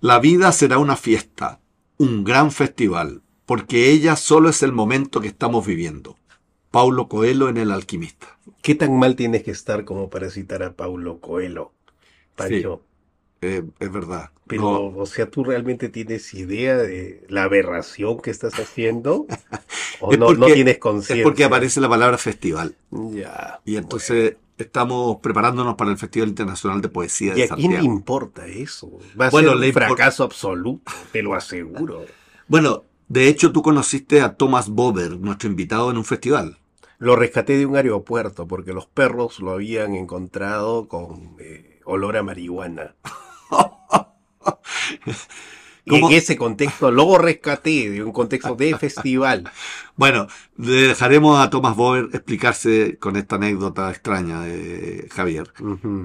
La vida será una fiesta, un gran festival, porque ella solo es el momento que estamos viviendo. Paulo Coelho en El Alquimista. ¿Qué tan mal tienes que estar como para citar a Paulo Coelho? Pancho? Eh, es verdad. Pero, No, o sea, ¿tú realmente tienes idea de la aberración que estás haciendo? ¿O Es no, no porque- tienes es conciencia? porque aparece la palabra festival. Ya. Y entonces estamos preparándonos para el Festival Internacional de Poesía ¿Y de a quién le Santiago. importa eso? Va a Bueno, ser un fracaso absoluto, te lo aseguro. Bueno, de hecho tú conociste a Thomas Bober, nuestro invitado en un festival. Lo rescaté de un aeropuerto porque los perros lo habían encontrado con eh, olor a marihuana. Y en ese contexto lo rescaté de un contexto de festival. Bueno, le dejaremos a Thomas Bober explicarse con esta anécdota extraña de Javier.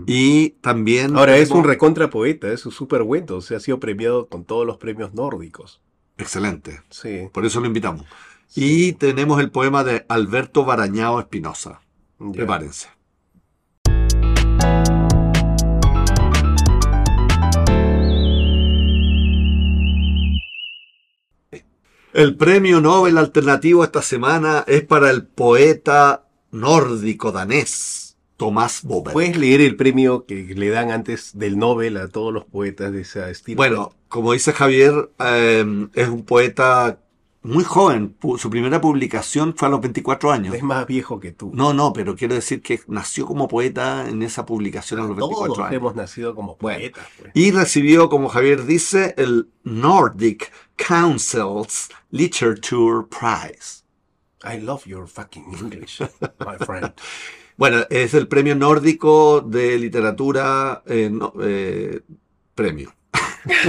Y también... Ahora es un recontra poeta, es un súper bueno, o sea, ha sido premiado con todos los premios nórdicos. Excelente, Sí. por eso lo invitamos. sí. Y tenemos el poema de Alberto Barañao Espinosa. Prepárense. El premio Nobel alternativo esta semana es para el poeta nórdico danés Tomás Bober. ¿Puedes leer el premio que le dan antes del Nobel a todos los poetas de ese estilo? Bueno, como dice Javier, eh, es un poeta muy joven. Su primera publicación fue a los 24 años. es más viejo que tú. No, no, pero quiero decir que nació como poeta en esa publicación a los 24 Todos años. hemos nacido como Bueno. poetas. pues. Y recibió, como Javier dice, el Nordic Council's Literature Prize. I love your fucking English, my friend. Bueno, es el premio nórdico de literatura eh, no- eh, premio.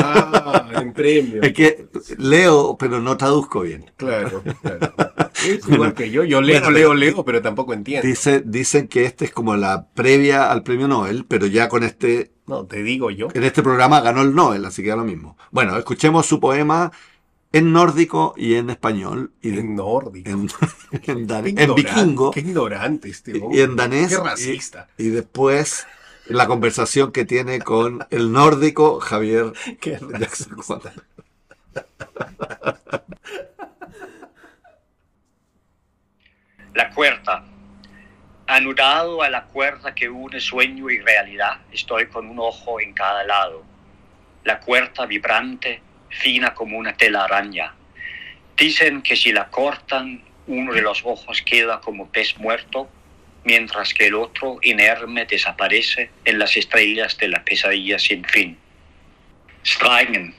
Ah, en premio. Es que leo, pero no traduzco bien. Claro, claro. Es igual que yo. Yo leo, Bueno, leo, leo, pero tampoco entiendo. Dice, dicen que este es como la previa al premio Nobel, pero ya con este, No, te digo yo. en este programa ganó el Nobel, así que da lo mismo. Bueno, escuchemos su poema en nórdico y en español y de- En nórdico. en, en, dan- vikingo Qué ignorante este y, hombre. y en danés Qué y- racista. y, después la conversación que tiene con el nórdico Javier Qué Jackson. La cuerda. Anudado a la cuerda que une sueño y realidad, estoy con un ojo en cada lado. La cuerda vibrante, fina como una telaraña. Dicen que si la cortan, uno de los ojos queda como pez muerto, mientras que el otro, inerme, desaparece en las estrellas de la pesadilla sin fin. Strengen.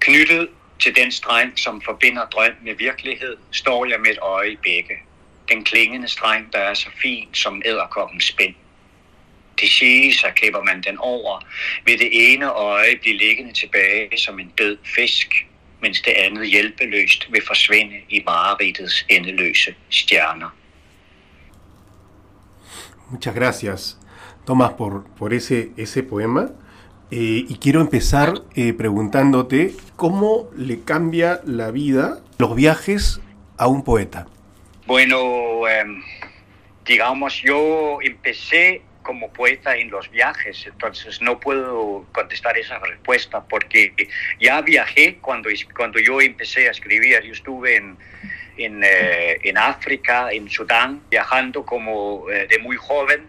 Knyttet til den streng, som forbinder drøm med virkelighed, står jeg med et øje i begge. Den klingende streng, der er så fin som æderkoppens spænd. Det siges, at klipper man den over, vil det ene øje blive liggende tilbage som en død fisk, mens det andet hjælpeløst vil forsvinde i mareridtets endeløse stjerner. Muchas gracias, Tomás, por, por ese, ese poema. Eh, y quiero empezar eh, preguntándote cómo le cambia la vida los viajes a un poeta. Bueno, em, digamos, yo empecé como poeta en los viajes, entonces no puedo contestar esa respuesta porque ya viajé cuando, cuando yo empecé a escribir. Yo estuve en, en, eh, en África, en Sudán, viajando como eh, de muy joven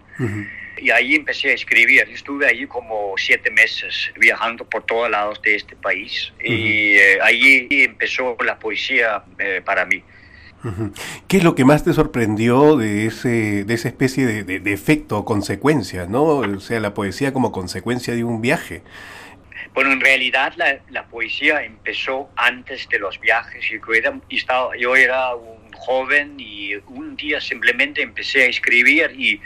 y ahí empecé a escribir. Yo estuve allí como siete meses viajando por todos lados de este país y eh, ahí empezó la poesía eh, para mí. ¿Qué es lo que más te sorprendió de, ese, de esa especie de, de- de efecto o consecuencia, ¿no? O sea, la poesía como consecuencia de un viaje. Bueno, en realidad la, la poesía empezó antes de los viajes. Yo era, estaba- yo era un joven y un día simplemente empecé a escribir y,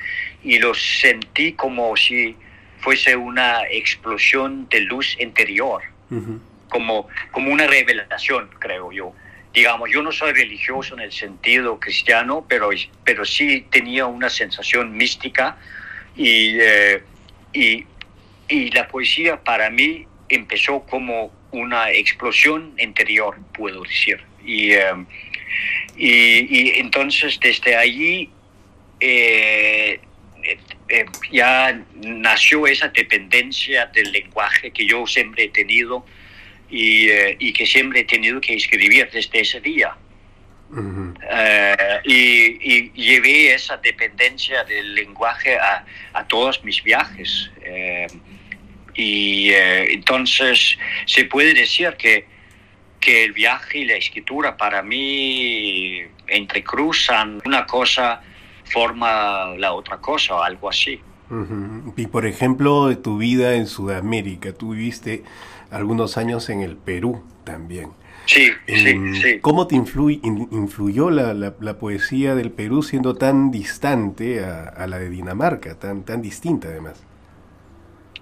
y lo sentí como si fuese una explosión de luz interior, Ujú. como, como una revelación, creo yo. Digamos, yo no soy religioso en el sentido cristiano, pero, pero sí tenía una sensación mística y, eh, y, y la poesía para mí empezó como una explosión interior, puedo decir. Y, eh, y, y entonces desde allí eh, eh, ya nació esa dependencia del lenguaje que yo siempre he tenido y, eh, y que siempre he tenido que escribir desde ese día. Eh, y, y, llevé esa dependencia del lenguaje a, a todos mis viajes. Y entonces se puede decir que, que el viaje y la escritura para mí entrecruzan una cosa forma la otra cosa o algo así. Y por ejemplo, de tu vida en Sudamérica, tú viviste algunos años en el Perú también. Sí, sí, sí. ¿Cómo te influyó la, la, poesía del Perú siendo tan distante a, la de Dinamarca, tan, tan distinta además?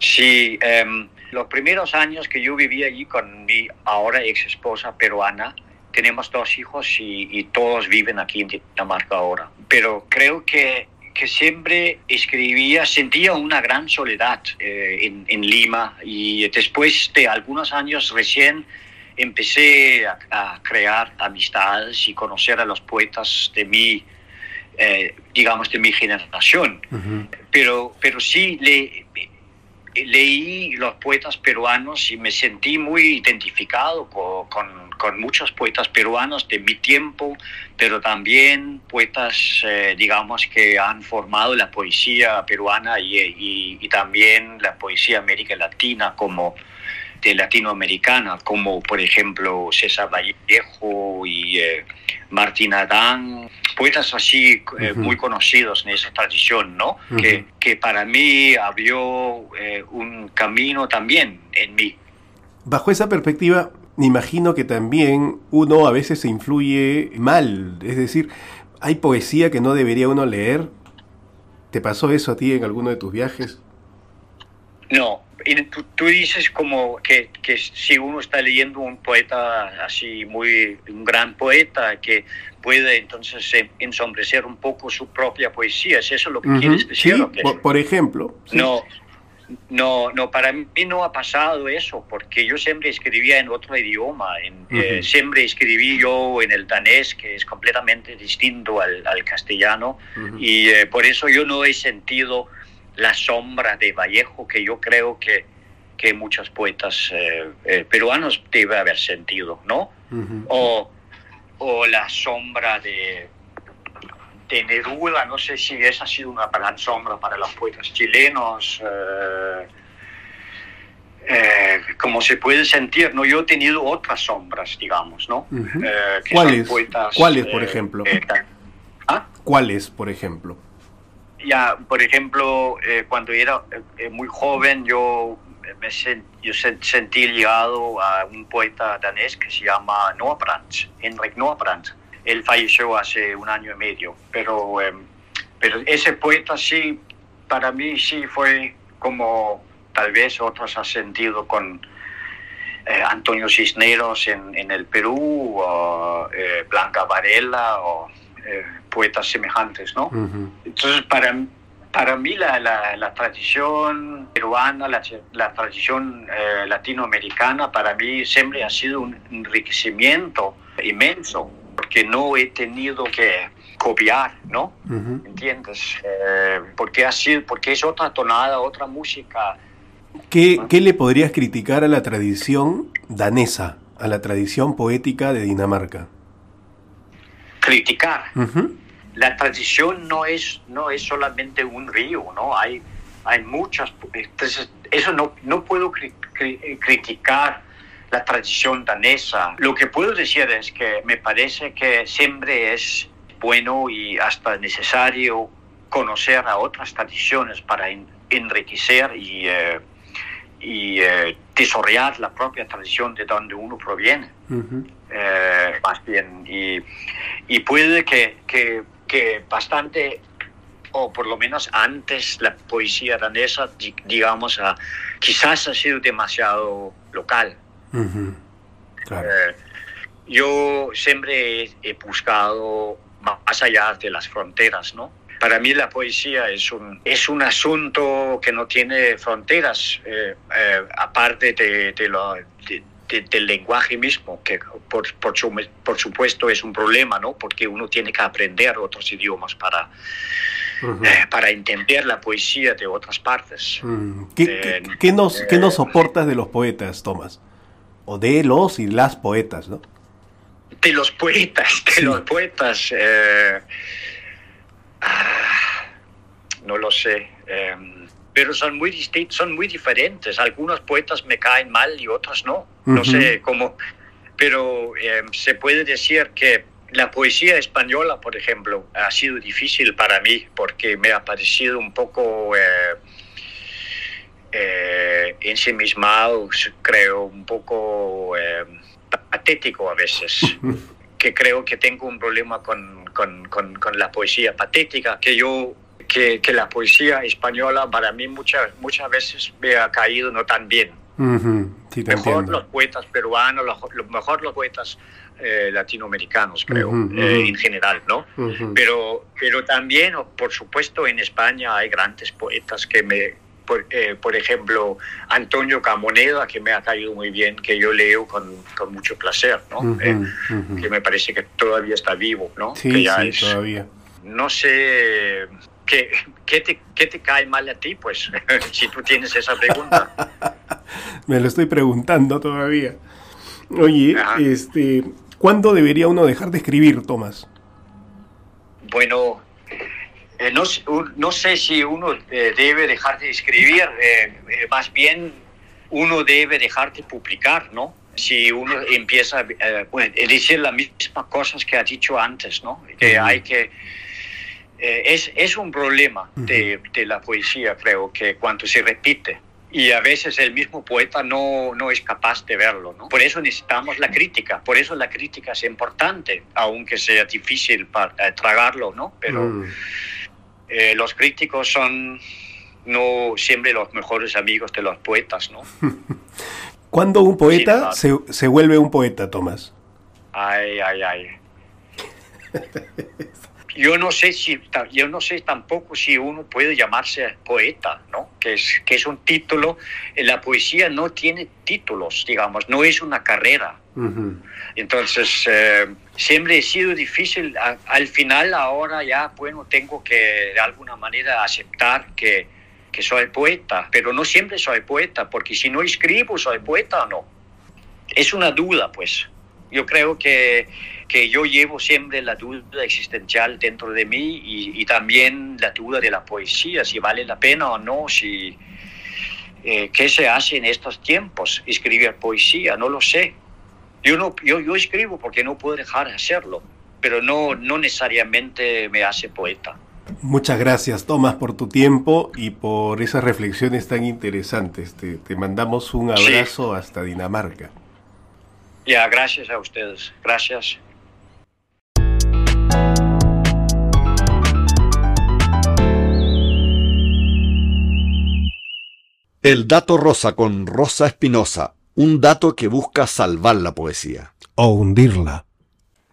Sí, em, los primeros años que yo viví allí con mi ahora ex esposa peruana, tenemos dos hijos y, todos viven aquí en Dinamarca ahora. Pero creo que, que siempre escribía, sentía una gran soledad eh, en, en, Lima y después de algunos años recién empecé a, crear amistades y conocer a los poetas de mi, eh, digamos, de mi generación. pero, pero sí le, leí los poetas peruanos y me sentí muy identificado con, con con muchos poetas peruanos de mi tiempo, pero también poetas, eh, digamos, que han formado la poesía peruana y, y, también la poesía América Latina como de latinoamericana, como por ejemplo César Vallejo y eh, Martín Adán, poetas así eh, muy conocidos en esa tradición, ¿no? que, que, para mí abrió un camino también en mí. Bajo esa perspectiva, me imagino que también uno a veces se influye mal, es decir, hay poesía que no debería uno leer. ¿Te pasó eso a ti en alguno de tus viajes? No, tú, dices como que, que, si uno está leyendo un poeta así muy, un gran poeta, que puede entonces ensombrecer un poco su propia poesía, ¿es eso lo que quieres decir? Sí, por, ejemplo. No, no, no, para mí no ha pasado eso, porque yo siempre escribía en otro idioma, en, eh, siempre escribí yo en el danés, que es completamente distinto al, castellano, y eh, por eso yo no he sentido la sombra de Vallejo, que yo creo que, que muchos poetas eh, peruanos deben haber sentido, ¿no? o, o la sombra de de Neruda, no sé si esa ha sido una gran sombra para los poetas chilenos. Eh, eh, como se puede sentir, ¿no? Yo he tenido otras sombras, digamos, ¿no? Eh, ¿Cuáles? ¿Cuáles, por ejemplo? ¿ah? ¿Cuáles, por ejemplo? Ya, por ejemplo, cuando era muy joven, yo me yo sentí ligado a un poeta danés que se llama Noah Brandt, Henrik Noah Brandt él falleció hace un año y medio, pero, em, pero ese poeta sí, para mí sí fue como tal vez otros han sentido con eh, Antonio Cisneros en, en, el Perú, o eh, Blanca Varela, o eh, poetas semejantes, ¿no? Entonces, para, para mí la, la, la tradición peruana, la, la tradición latinoamericana, para mí siempre ha sido un enriquecimiento inmenso porque no he tenido que copiar, ¿no? ¿Entiendes? Eh, porque, así, porque es otra tonada, otra música. ¿Qué, ¿Qué, le podrías criticar a la tradición danesa, a la tradición poética de Dinamarca? Criticar. La tradición no es, no es solamente un río, ¿no? Hay, hay muchas... Entonces, eso no, no puedo criticar la tradición danesa. Lo que puedo decir es que me parece que siempre es bueno y hasta necesario conocer a otras tradiciones para enriquecer y, eh, y eh, la propia tradición de donde uno proviene. Eh, más bien, y, y puede que, que, que, bastante, o por lo menos antes, la poesía danesa, digamos, quizás ha sido demasiado local. Eh, yo siempre he, buscado más allá de las fronteras, ¿no? Para mí la poesía es un, es un asunto que no tiene fronteras, eh, eh, aparte de, lo, del lenguaje mismo, que por, por, por, supuesto es un problema, ¿no? Porque uno tiene que aprender otros idiomas para, eh, para entender la poesía de otras partes. Mm. ¿Qué, qué- qué nos, qué nos soportas de los poetas, Tomás? O de los y las poetas, ¿no? De los poetas, de Sí. los poetas. eh, ah, no lo sé. eh, pero son muy distintos, son muy diferentes. Algunos poetas me caen mal y otros no. No sé cómo. Pero eh, se puede decir que la poesía española, por ejemplo, ha sido difícil para mí porque me ha parecido un poco eh, eh, ensimismado, creo, un poco eh, patético a veces. que creo que tengo un problema con, con- con- con la poesía patética, que yo, que, que la poesía española para mí muchas, muchas veces me ha caído no tan bien. Ujú, Sí, te Mejor entiendo. los poetas peruanos, los, lo- mejor los poetas eh, latinoamericanos, creo, Ujú, eh, ujú. en general, ¿no? Pero, pero también, por supuesto, en España hay grandes poetas que me, por, eh, por ejemplo, Antonio Camoneda, que me ha caído muy bien, que yo leo con, con mucho placer, ¿no? Ujú, Eh, ujú. que me parece que todavía está vivo, ¿no? Sí, que ya sí, es- todavía. no sé, ¿qué, qué te, qué te cae mal a ti, pues, si tú tienes esa pregunta? Me lo estoy preguntando todavía. Oye, Ajá. este, ¿cuándo debería uno dejar de escribir, Tomás? Bueno, eh, no, no sé si uno eh, debe dejar de escribir, eh, más bien uno debe dejar de publicar, ¿no? Si uno empieza a decir las mismas cosas que ha dicho antes, ¿no? Que hay que... es, es un problema de, de la poesía, creo, que cuando se repite. Y a veces el mismo poeta no, no es capaz de verlo, ¿no? Por eso necesitamos la crítica, por eso la crítica es importante, aunque sea difícil para, tragarlo, ¿no? Pero Mm. Eh, los críticos son no siempre los mejores amigos de los poetas, ¿no? ¿Cuándo un poeta Sí, se, se vuelve un poeta, Tomás? Ay, ay, ay. Yo no sé si yo no sé tampoco si uno puede llamarse poeta, ¿no? Que es que es un título. Eh, La poesía no tiene títulos, digamos, no es una carrera. Ujú. Entonces, eh, siempre ha sido difícil. Al final, ahora ya, bueno, tengo que de alguna manera aceptar que, que soy poeta, pero no siempre soy poeta, porque si no escribo, soy poeta o no. Es una duda, pues. Yo creo que, que yo llevo siempre la duda existencial dentro de mí y, y también la duda de la poesía, si vale la pena o no, si... eh, ¿Qué se hace en estos tiempos? Escribir poesía, no lo sé. Yo, no, yo, yo escribo porque no puedo dejar de hacerlo, pero no, no necesariamente me hace poeta. Muchas gracias, Tomás, por tu tiempo y por esas reflexiones tan interesantes. Te, te mandamos un Sí. abrazo hasta Dinamarca. Ya, gracias a ustedes. Gracias. El dato rosa con Rosa Espinosa, un dato que busca salvar la poesía. O hundirla.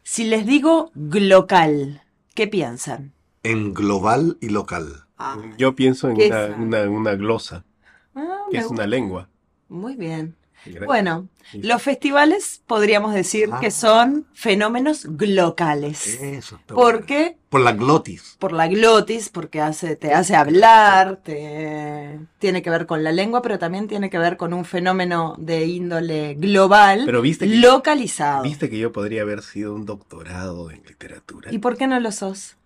Si les digo glocal, ¿qué piensan? En global y local. Ah, Yo pienso en ¿Qué una, una- una glosa, ah, que es una lengua. Muy bien. Bueno, los festivales podríamos decir Ah. que son fenómenos glocales. Eso ¿Por qué? Por la glotis. Por la glotis, porque hace, te hace hablar, te, tiene que ver con la lengua, pero también tiene que ver con un fenómeno de índole global, Pero viste que- localizado. Viste que yo podría haber sido un doctorado en literatura. ¿Y por qué no lo sos?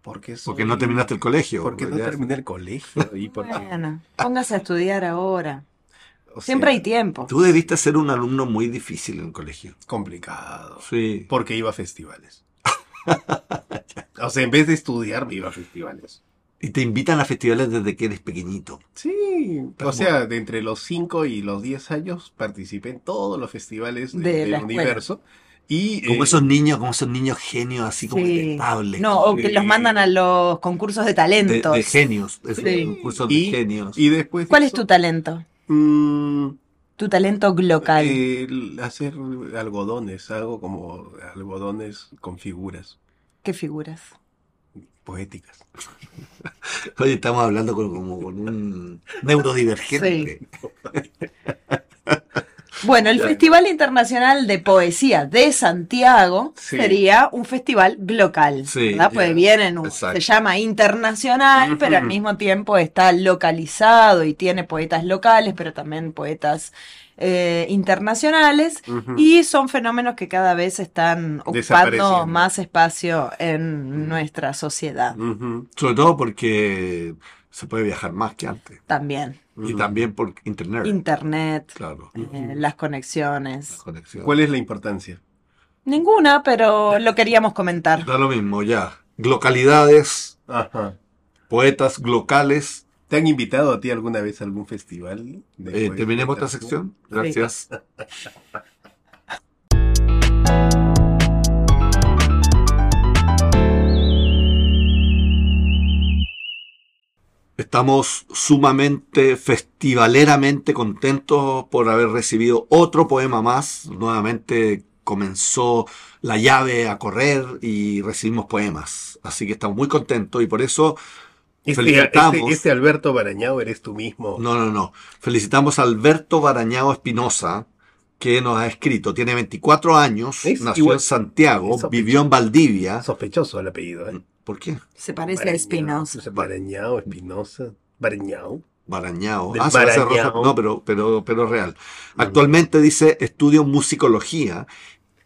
Porque, soy- Porque no terminaste el colegio. Porque no terminé el colegio. Y porque, Bueno, póngase a estudiar ahora. O sea, Siempre hay tiempo. Tú debiste ser un alumno muy difícil en el colegio. complicado. Sí. Porque iba a festivales. o sea, en vez de estudiar, me iba a festivales. Y te invitan a festivales desde que eres pequeñito. Sí, Pero o sea, de entre los 5 y los 10 años participé en todos los festivales de- De del universo. Y, Como eh, esos niños, como esos niños genios, así como Sí. No, o que Sí. los mandan a los concursos de de, talentos. de genios. esos Sí. concursos de y, genios. y después de ¿Cuál es eso, tu talento? Mm, Tu talento glocal. el hacer algodones, hago como algodones con figuras ¿Qué figuras? poéticas. Oye, estamos hablando con, como con un neurodivergente. Bueno, el. Festival Internacional de Poesía de Santiago Sí. sería un festival local, Sí, ¿verdad? Pues ya. vienen, un- se llama internacional, pero al mismo tiempo está localizado y tiene poetas locales, pero también poetas eh, internacionales. Y son fenómenos que cada vez están ocupando más espacio en nuestra sociedad. Sobre todo porque se puede viajar más que antes. también. Y también por internet. Internet, claro. eh, las conexiones. ¿Cuál es la importancia? Ninguna, pero lo queríamos comentar. Da lo mismo, ya. Localidades, Ajá. poetas locales. ¿Te han invitado a ti alguna vez a algún festival? de Eh, terminemos esta sección. Gracias. Estamos sumamente festivaleramente contentos por haber recibido otro poema más. Nuevamente comenzó la llave a correr y recibimos poemas. Así que estamos muy contentos y por eso Este, felicitamos. este- este Alberto Barañao eres tú mismo. No, no, no. Felicitamos a Alberto Barañao Espinosa, que nos ha escrito. Tiene 24 años, Es nació igual- en Santiago, vivió en Valdivia. Sospechoso el apellido, ¿eh? ¿Por qué? Se parece a Barañao. Espinosa. Barañao, Espinosa. Barañao. Barañao. Ah, se parece a Barañao. Rosa- No, pero, pero, pero real. Actualmente dice, estudio musicología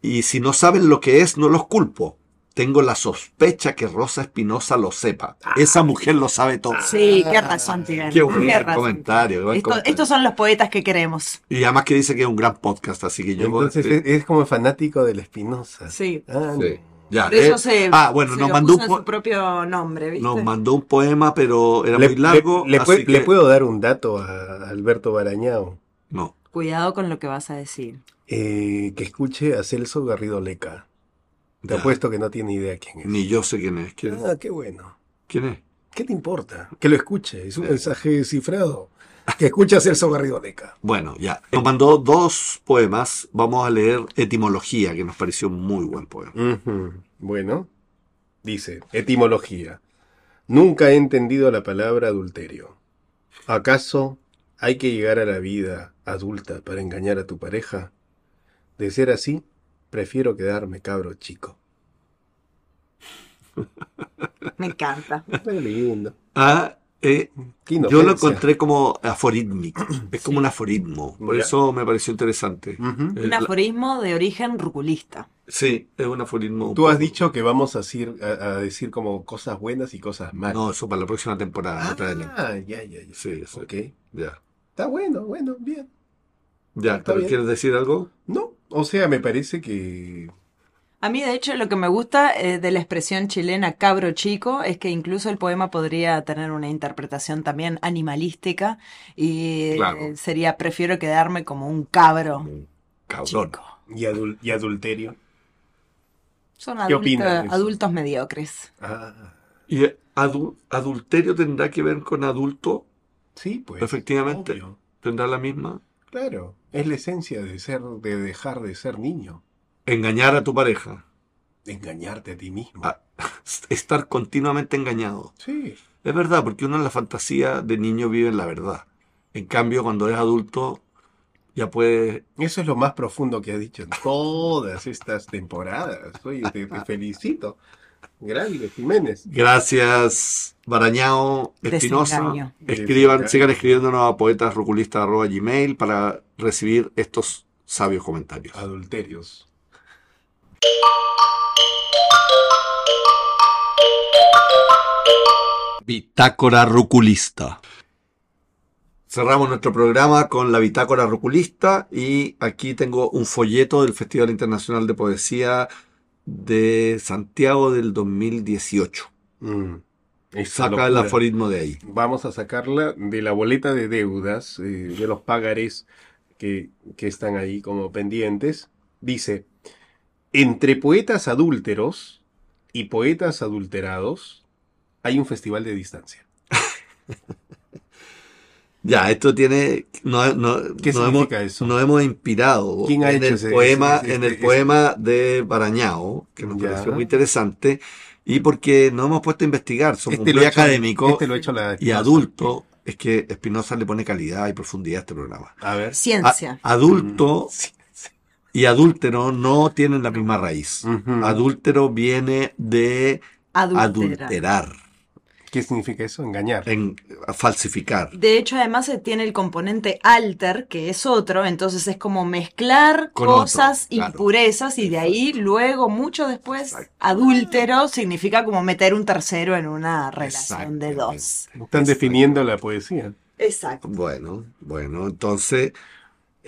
y si no saben lo que es, no los culpo. Tengo la sospecha que Rosa Espinosa lo sepa. Esa mujer lo sabe todo. Sí, qué razón tiene. Qué buen razón comentario, buen Esto- comentario. estos son los poetas que queremos. Y además que dice que es un gran podcast, así que yo... Entonces este, es, es como fanático de la Espinosa. Sí. Ah, Sí. Ya, Por eso eh, se, ah, bueno, se nos lo mandó puso un en su propio nombre, ¿viste? Nos mandó un poema, pero era Le, muy largo. le- le así pue- que- le puedo dar un dato a Alberto Barañao. No. Cuidado con lo que vas a decir. Eh, que escuche a Celso Garrido Leca. Te ya. apuesto que no tiene idea quién es. Ni yo sé quién es. ¿Quién, Ah, qué bueno. quién es? ¿Qué te importa? Que lo escuche. Es un mensaje cifrado. Que escuche a Celso Garrido Leca. Bueno, ya. Nos mandó dos poemas. Vamos a leer Etimología, que nos pareció un muy buen poema. Bueno, dice, etimología. Nunca he entendido la palabra adulterio. ¿Acaso hay que llegar a la vida adulta para engañar a tu pareja? De ser así, prefiero quedarme cabro chico. Me encanta. Qué lindo. Ah, eh, yo lo encontré como aforítmico. Es como un aforismo. Por eso me pareció interesante. Eh, Un aforismo de origen ruculista. sí, es un aforismo. un Tú has dicho que vamos a decir, a, a decir como cosas buenas y cosas malas. No, eso para la próxima temporada. ah, ya, ya, ya. Sí, sí. Ok. Ya. Está bueno, bueno, bien. Ya, ¿pero quieres decir algo? No, o sea, me parece que A mí, de hecho, lo que me gusta eh, de la expresión chilena cabro chico es que incluso el poema podría tener una interpretación también animalística y Claro. eh, sería prefiero quedarme como un cabro Cabrón. chico. y, adul- y adulterio. Son ¿Qué adulto- adultos mediocres. Ah, ¿Y adu- adulterio tendrá que ver con adulto? sí, pues. Efectivamente. obvio. ¿Tendrá la misma? Claro, es la esencia de ser, de dejar de ser niño, Engañar a tu pareja. engañarte a ti mismo. Ah, estar continuamente engañado. Sí, Es verdad, porque uno en la fantasía de niño vive en la verdad. En cambio, cuando es adulto, ya puede... eso es lo más profundo que has dicho en todas estas temporadas. Oye, te, te felicito. Grande, Jiménez. Gracias, Barañao Espinosa. Escriban, sigan escribiéndonos a poetasroculistas.gmail para recibir estos sabios comentarios. Adulterios. Bitácora Ruculista. Cerramos nuestro programa con la Bitácora Ruculista y aquí tengo un folleto del Festival Internacional de Poesía de Santiago del 2018. Mm, Saca el aforismo de ahí. Vamos a sacarla de la boleta de deudas, eh, de los pagares que, que están ahí como pendientes. Dice, entre poetas adúlteros y poetas adulterados hay un festival de distancia. Ya, esto tiene. No, no, ¿Qué nos significa hemos, eso? Nos hemos inspirado ¿Quién ha en, hecho el ese- poema, ese- en el poema de Barañao, que nos Ya. pareció muy interesante, y porque nos hemos puesto a investigar. Somos Este muy hecho- académicos este lo ha hecho la y adultos. es que Espinosa le pone calidad y profundidad a este programa. A ver. Ciencia. A- adulto y adúltero no tienen la misma raíz. Ujú. Adúltero viene de Adultera. adulterar, ¿Qué significa eso? Engañar. en falsificar. De hecho, además se tiene el componente alter, que es otro, entonces es como mezclar Con cosas, otro, claro. impurezas, y de ahí luego, mucho después, Exacto. adúltero significa como meter un tercero en una relación de dos. Están definiendo la poesía. Exacto. Bueno, bueno, entonces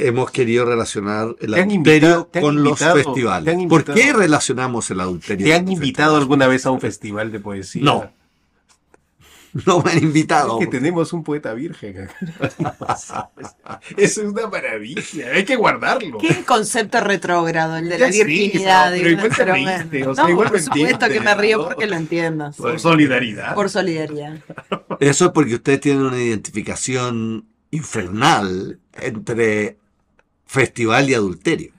hemos querido relacionar el ¿Te han adulterio invitado- con invitado- los festivales. ¿Por qué relacionamos el adulterio? ¿Te han invitado festivales? alguna vez a un festival de poesía? No. No me han invitado. Es que tenemos un poeta virgen acá. Eso es una maravilla. Hay que guardarlo. Qué concepto retrógrado, el de la Ya virginidad. pero igual te reíste, o sea, No, igual por supuesto que me río ¿no? porque lo entiendas. Por solidaridad. Por solidaridad. Eso es porque ustedes tienen una identificación infernal entre festival y adulterio.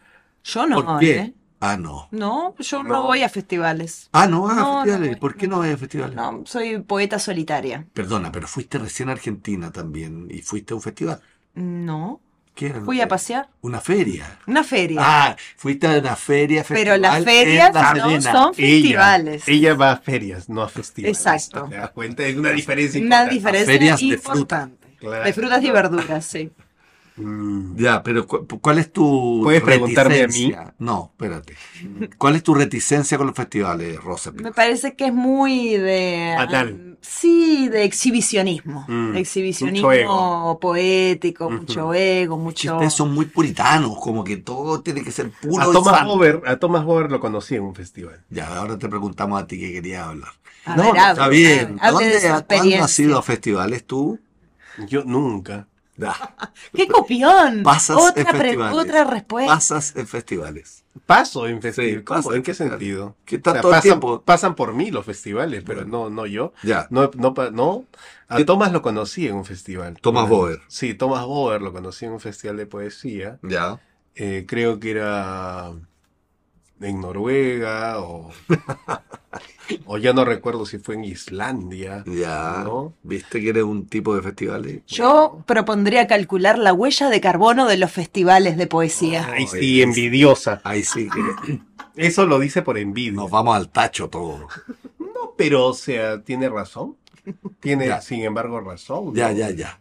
Yo no, ¿Por qué? ¿eh? Ah, no. No, yo no, No. voy a festivales. Ah, no, a No, festivales. no, ¿Por qué no vas a festivales? No, soy poeta solitaria. Perdona, pero fuiste recién a Argentina también y fuiste a un festival. No, ¿Qué era? fui a pasear. Una feria. Una feria. Ah, fuiste a una feria Pero festival las en ferias La no son festivales. Ella, ella va a ferias, no a festivales. Exacto. ¿Te das cuenta? Es una diferencia Una importante. diferencia ferias de importante. Claro. De frutas y verduras, sí. Mm. Ya, pero cu- ¿cuál es tu ¿Puedes preguntarme a mí? reticencia? No, espérate. ¿Cuál es tu reticencia con los festivales, Rosa? Me parece que es muy de... Sí, de exhibicionismo. Mm, Exhibicionismo mucho ego. poético, mucho ego, Que mucho... ustedes son muy puritanos, como que todo tiene que ser puro A Thomas. Bover, a Thomas lo conocí en un festival. Ya, ahora te preguntamos a ti qué querías hablar. A No, ver, Está bien. ¿Dónde, su ¿Cuándo experiencia. has ido a festivales tú? Yo nunca. Ya, ¡Qué copión! Pasas otra, en festivales. otra respuesta. Pasas en festivales. Paso en festivales. Sí, ¿En qué sentido? Que está O sea, todo el pasan, tiempo. pasan por mí los festivales, pero no, no yo. Ya. No, no, no. A ¿Qué- Thomas lo conocí en un festival. Thomas Una- Bover. Sí, Thomas Bover lo conocí en un festival de poesía. Ya. Eh, creo que era en Noruega o, o ya no recuerdo si fue en Islandia. Ya. ¿No? ¿Viste que eres un tipo de festivales? Yo propondría calcular la huella de carbono de los festivales de poesía. Ay, sí, envidiosa. Ahí sí que Eso lo dice por envidia. nos vamos al tacho todo. No, pero, o sea, tiene razón. Tiene, Ya. sin embargo, razón. Ya, ya, ya.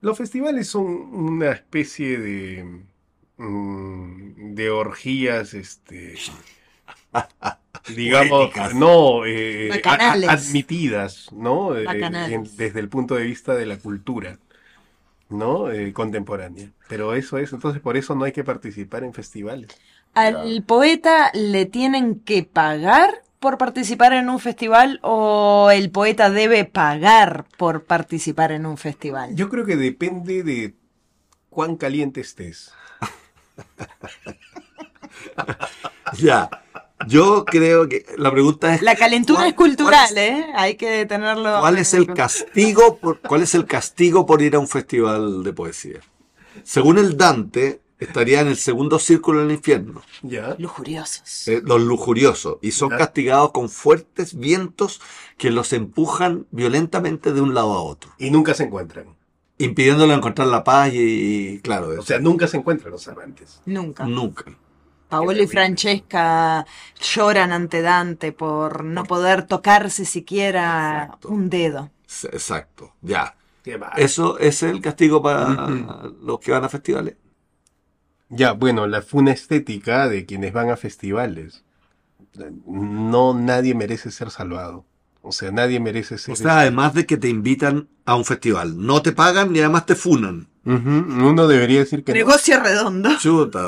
Los festivales son una especie de. Mm, de orgías, este. digamos, Poéticas. no, eh, a- Bacanales. admitidas, ¿no? Eh, Bacanales. en- desde el punto de vista de la cultura, ¿no? Eh, contemporánea. Pero eso es, entonces por eso no hay que participar en festivales. ¿Al poeta le tienen que pagar por participar en un festival o el poeta debe pagar por participar en un festival? Yo creo que depende de cuán caliente estés. Ya. Yo creo que la pregunta es La calentura ¿cuál- es cultural, ¿eh? Hay que tenerlo. ¿Cuál es el castigo por, cuál es el castigo por ir a un festival de poesía? Según el Dante, estaría en el segundo círculo del infierno, ¿Ya? Lujuriosos. eh, los lujuriosos, y son Ya. castigados con fuertes vientos que los empujan violentamente de un lado a otro, Y nunca se encuentran. Impidiéndole encontrar la paz y, y, claro, O sea, nunca se encuentran los amantes. Nunca. nunca. Paolo y Francesca lloran ante Dante por no poder tocarse siquiera Exacto. un dedo. Exacto, ya. Eso es el castigo para los que van a festivales. Ya, bueno, la funa estética de quienes van a festivales. No nadie merece ser salvado. O sea, nadie merece ser. O sea, además de que te invitan a un festival, no te pagan y además te funan. Uno debería decir que no. Negocio redondo. Chuta.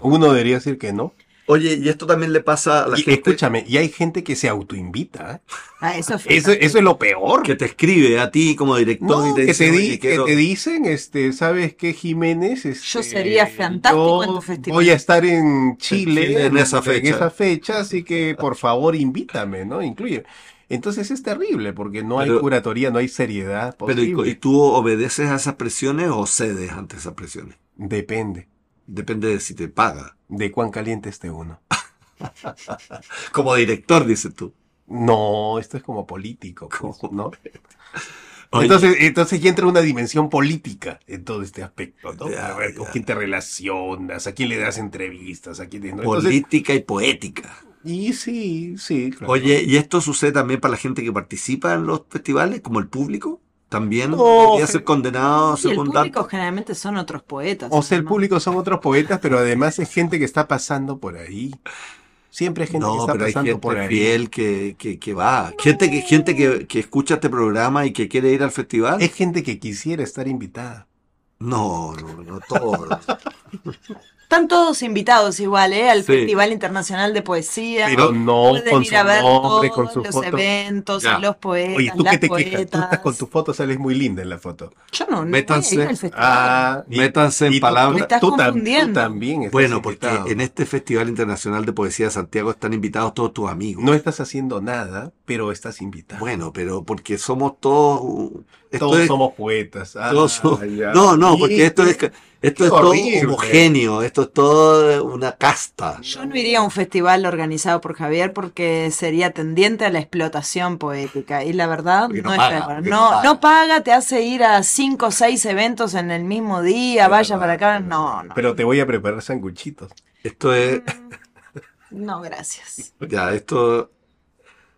Uno debería decir que no. Oye, y esto también le pasa a la Y gente escúchame, y hay gente que se autoinvita. ¿eh? Ah, eso es Eso, eso es lo peor. que te escribe a ti como director No, y te que, dice, te di- "Oye, que quiero-". te dicen, este, ¿sabes qué, Jiménez? Este, Yo sería fantástico en tu yo festival. Voy a estar en Chile, Chile en esa fecha. esa fecha, así que por favor invítame, ¿no? Incluye. Entonces es terrible porque no hay curatoría, no hay seriedad Pero ¿y, posible. y tú obedeces a esas presiones o cedes ante esas presiones? Depende Depende de si te paga. de cuán caliente esté uno. Como director, dices tú. No, esto es como político, pues. ¿no? Entonces, entonces ya entra una dimensión política en todo este aspecto, ¿no? Ya, a ver, con ya. quién te relacionas, a quién le das entrevistas, a quién... ¿no? Entonces, Política y poética. Y sí, sí, claro. Oye, ¿y esto sucede también para la gente que participa en los festivales, como el público? ¿También No, debería ser condenado Y el según público datos? generalmente son otros poetas. O sea, el público son otros poetas, pero además es gente que está pasando por ahí. Siempre hay gente que está pero hay pasando gente por ahí. fiel que, que, que va. Gente, que, gente que, que escucha este programa y que quiere ir al festival. Es gente que quisiera estar invitada. No, no, no todo. Están todos invitados igual, ¿eh? Al Sí. Festival Internacional de Poesía. Pero no Pueden con ir su a ver nombre, todos con su los foto. eventos, Ya. a los poetas, Oye, ¿tú las qué te quejas? Tú poetas. estás con tu foto, sales muy linda en la foto. Yo no, no Métanse. voy a ir al festival. Ah, y- Métanse en palabras. Tú, Me estás tú tam- tú confundiendo. también estás Bueno, porque invitado. en este Festival Internacional de Poesía de Santiago están invitados todos tus amigos. No estás haciendo nada, pero estás invitado. Bueno, pero porque somos todos... Esto Todos es- somos poetas. Ah, todos somos- ya. No, no, porque esto es, esto es todo homogéneo, esto es todo una casta. Yo no iría a un festival organizado por Javier porque sería tendiente a la explotación poética. Y la verdad Porque no, no es paga, No, no paga. no paga, te hace ir a cinco o seis eventos en el mismo día, vaya verdad, para acá. No, no. Pero te voy a preparar sanguchitos. Esto es... No, gracias. Ya, esto,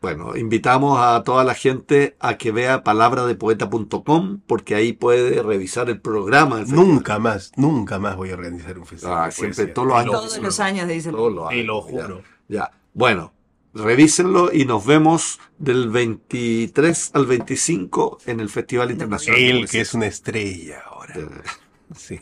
bueno, invitamos a toda la gente a que vea palabradepoeta.com porque ahí puede revisar el programa. del. Nunca más, nunca más voy a organizar un festival. Ah, siempre, todos los Te años. lo Todos juro. los años dice Todos los años, lo ya, juro. Ya, bueno, revísenlo y nos vemos del 23 al 25 en el Festival Internacional. Él que es una estrella ahora. Sí.